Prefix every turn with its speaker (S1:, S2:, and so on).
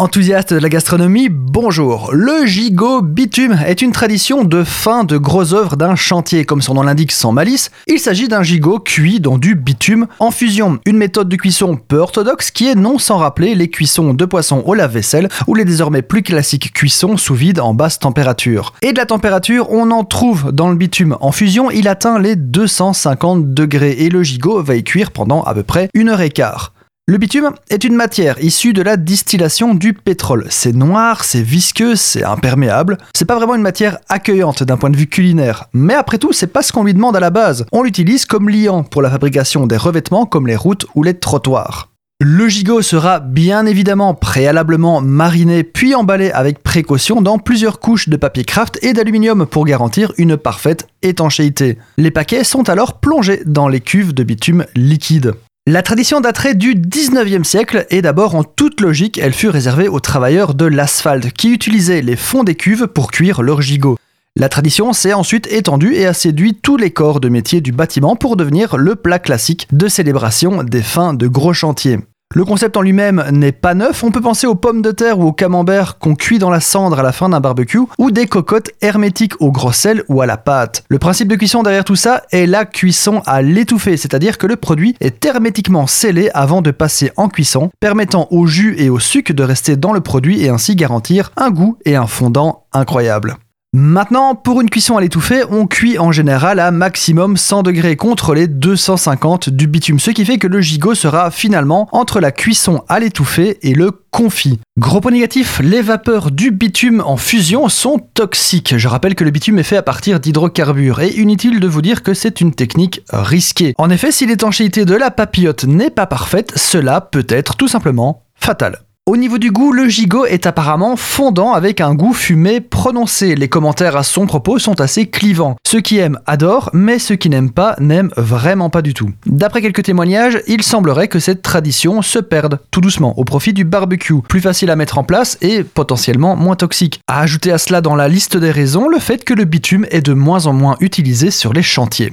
S1: Enthousiaste de la gastronomie, bonjour. Le gigot bitume est une tradition de fin de gros œuvres d'un chantier, comme son nom l'indique sans malice. Il s'agit d'un gigot cuit dans du bitume en fusion, une méthode de cuisson peu orthodoxe qui est non sans rappeler les cuissons de poisson au lave-vaisselle ou les désormais plus classiques cuissons sous vide en basse température. Et de la température, on en trouve dans le bitume en fusion, il atteint les 250 degrés et le gigot va y cuire pendant à peu près une heure et quart. Le bitume est une matière issue de la distillation du pétrole. C'est noir, c'est visqueux, c'est imperméable. C'est pas vraiment une matière accueillante d'un point de vue culinaire. Mais après tout, c'est pas ce qu'on lui demande à la base. On l'utilise comme liant pour la fabrication des revêtements comme les routes ou les trottoirs. Le gigot sera bien évidemment préalablement mariné puis emballé avec précaution dans plusieurs couches de papier craft et d'aluminium pour garantir une parfaite étanchéité. Les paquets sont alors plongés dans les cuves de bitume liquide. La tradition daterait du 19e siècle et d'abord en toute logique elle fut réservée aux travailleurs de l'asphalte qui utilisaient les fonds des cuves pour cuire leurs gigots. La tradition s'est ensuite étendue et a séduit tous les corps de métier du bâtiment pour devenir le plat classique de célébration des fins de gros chantiers. Le concept en lui-même n'est pas neuf, on peut penser aux pommes de terre ou aux camemberts qu'on cuit dans la cendre à la fin d'un barbecue, ou des cocottes hermétiques au gros sel ou à la pâte. Le principe de cuisson derrière tout ça est la cuisson à l'étouffée, c'est-à-dire que le produit est hermétiquement scellé avant de passer en cuisson, permettant au jus et au sucre de rester dans le produit et ainsi garantir un goût et un fondant incroyables. Maintenant, pour une cuisson à l'étouffée, on cuit en général à maximum 100 degrés contre les 250 du bitume, ce qui fait que le gigot sera finalement entre la cuisson à l'étouffée et le confit. Gros point négatif, les vapeurs du bitume en fusion sont toxiques. Je rappelle que le bitume est fait à partir d'hydrocarbures et inutile de vous dire que c'est une technique risquée. En effet, si l'étanchéité de la papillote n'est pas parfaite, cela peut être tout simplement fatal. Au niveau du goût, le gigot est apparemment fondant avec un goût fumé prononcé. Les commentaires à son propos sont assez clivants. Ceux qui aiment adorent, mais ceux qui n'aiment pas n'aiment vraiment pas du tout. D'après quelques témoignages, il semblerait que cette tradition se perde tout doucement au profit du barbecue, plus facile à mettre en place et potentiellement moins toxique. À ajouter à cela dans la liste des raisons le fait que le bitume est de moins en moins utilisé sur les chantiers.